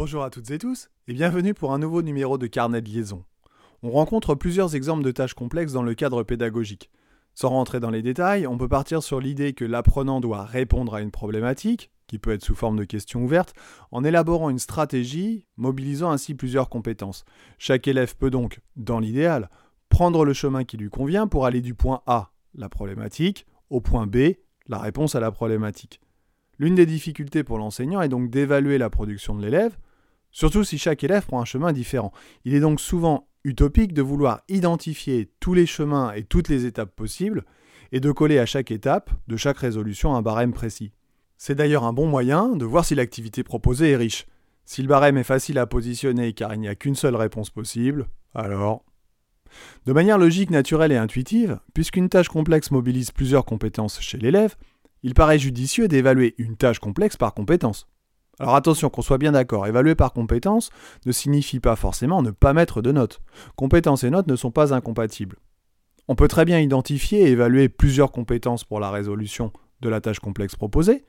Bonjour à toutes et tous et bienvenue pour un nouveau numéro de Carnet de liaison. On rencontre plusieurs exemples de tâches complexes dans le cadre pédagogique. Sans rentrer dans les détails, on peut partir sur l'idée que l'apprenant doit répondre à une problématique, qui peut être sous forme de questions ouvertes, en élaborant une stratégie, mobilisant ainsi plusieurs compétences. Chaque élève peut donc, dans l'idéal, prendre le chemin qui lui convient pour aller du point A, la problématique, au point B, la réponse à la problématique. L'une des difficultés pour l'enseignant est donc d'évaluer la production de l'élève, surtout si chaque élève prend un chemin différent. Il est donc souvent utopique de vouloir identifier tous les chemins et toutes les étapes possibles, et de coller à chaque étape de chaque résolution un barème précis. C'est d'ailleurs un bon moyen de voir si l'activité proposée est riche. Si le barème est facile à positionner car il n'y a qu'une seule réponse possible, alors... De manière logique, naturelle et intuitive, puisqu'une tâche complexe mobilise plusieurs compétences chez l'élève, il paraît judicieux d'évaluer une tâche complexe par compétence. Alors attention, qu'on soit bien d'accord, évaluer par compétence ne signifie pas forcément ne pas mettre de notes. Compétences et notes ne sont pas incompatibles. On peut très bien identifier et évaluer plusieurs compétences pour la résolution de la tâche complexe proposée,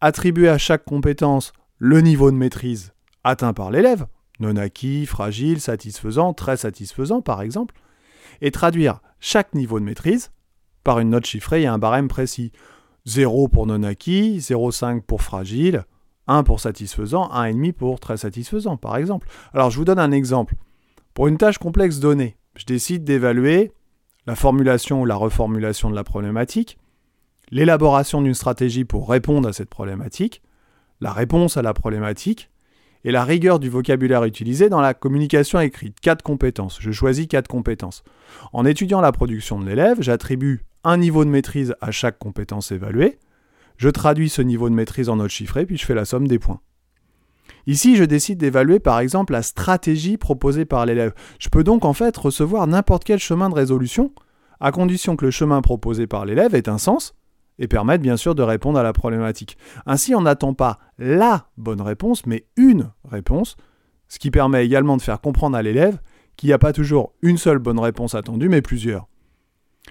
attribuer à chaque compétence le niveau de maîtrise atteint par l'élève, non acquis, fragile, satisfaisant, très satisfaisant par exemple, et traduire chaque niveau de maîtrise par une note chiffrée et un barème précis. 0 pour non acquis, 0,5 pour fragile, 1 pour satisfaisant, 1,5 pour très satisfaisant par exemple. Alors je vous donne un exemple. Pour une tâche complexe donnée, je décide d'évaluer la formulation ou la reformulation de la problématique, l'élaboration d'une stratégie pour répondre à cette problématique, la réponse à la problématique, et la rigueur du vocabulaire utilisé dans la communication écrite. Quatre compétences. Je choisis quatre compétences. En étudiant la production de l'élève, j'attribue un niveau de maîtrise à chaque compétence évaluée. Je traduis ce niveau de maîtrise en notes chiffrées, puis je fais la somme des points. Ici, je décide d'évaluer par exemple la stratégie proposée par l'élève. Je peux donc en fait recevoir n'importe quel chemin de résolution, à condition que le chemin proposé par l'élève ait un sens et permettre bien sûr de répondre à la problématique. Ainsi, on n'attend pas la bonne réponse, mais une réponse, ce qui permet également de faire comprendre à l'élève qu'il n'y a pas toujours une seule bonne réponse attendue, mais plusieurs.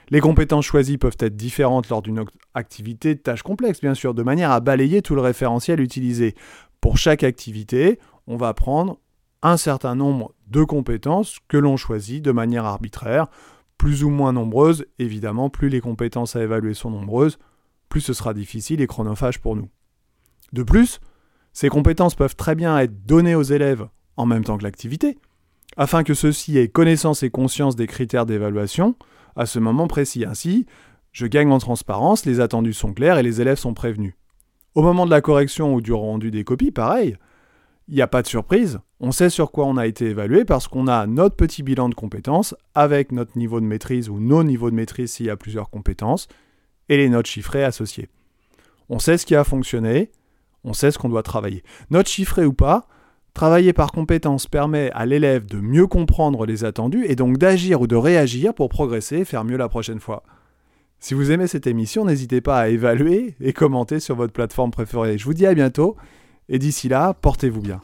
Les compétences choisies peuvent être différentes lors d'une activité de tâche complexe, bien sûr, de manière à balayer tout le référentiel utilisé. Pour chaque activité, on va prendre un certain nombre de compétences que l'on choisit de manière arbitraire, plus ou moins nombreuses, évidemment, plus les compétences à évaluer sont nombreuses, plus ce sera difficile et chronophage pour nous. De plus, ces compétences peuvent très bien être données aux élèves en même temps que l'activité, afin que ceux-ci aient connaissance et conscience des critères d'évaluation à ce moment précis. Ainsi, je gagne en transparence, les attendus sont clairs et les élèves sont prévenus. Au moment de la correction ou du rendu des copies, pareil, il n'y a pas de surprise, on sait sur quoi on a été évalué parce qu'on a notre petit bilan de compétences avec notre niveau de maîtrise ou nos niveaux de maîtrise s'il y a plusieurs compétences, et les notes chiffrées associées. On sait ce qui a fonctionné, on sait ce qu'on doit travailler. Notes chiffrées ou pas, travailler par compétence permet à l'élève de mieux comprendre les attendus et donc d'agir ou de réagir pour progresser et faire mieux la prochaine fois. Si vous aimez cette émission, n'hésitez pas à évaluer et commenter sur votre plateforme préférée. Je vous dis à bientôt et d'ici là, portez-vous bien.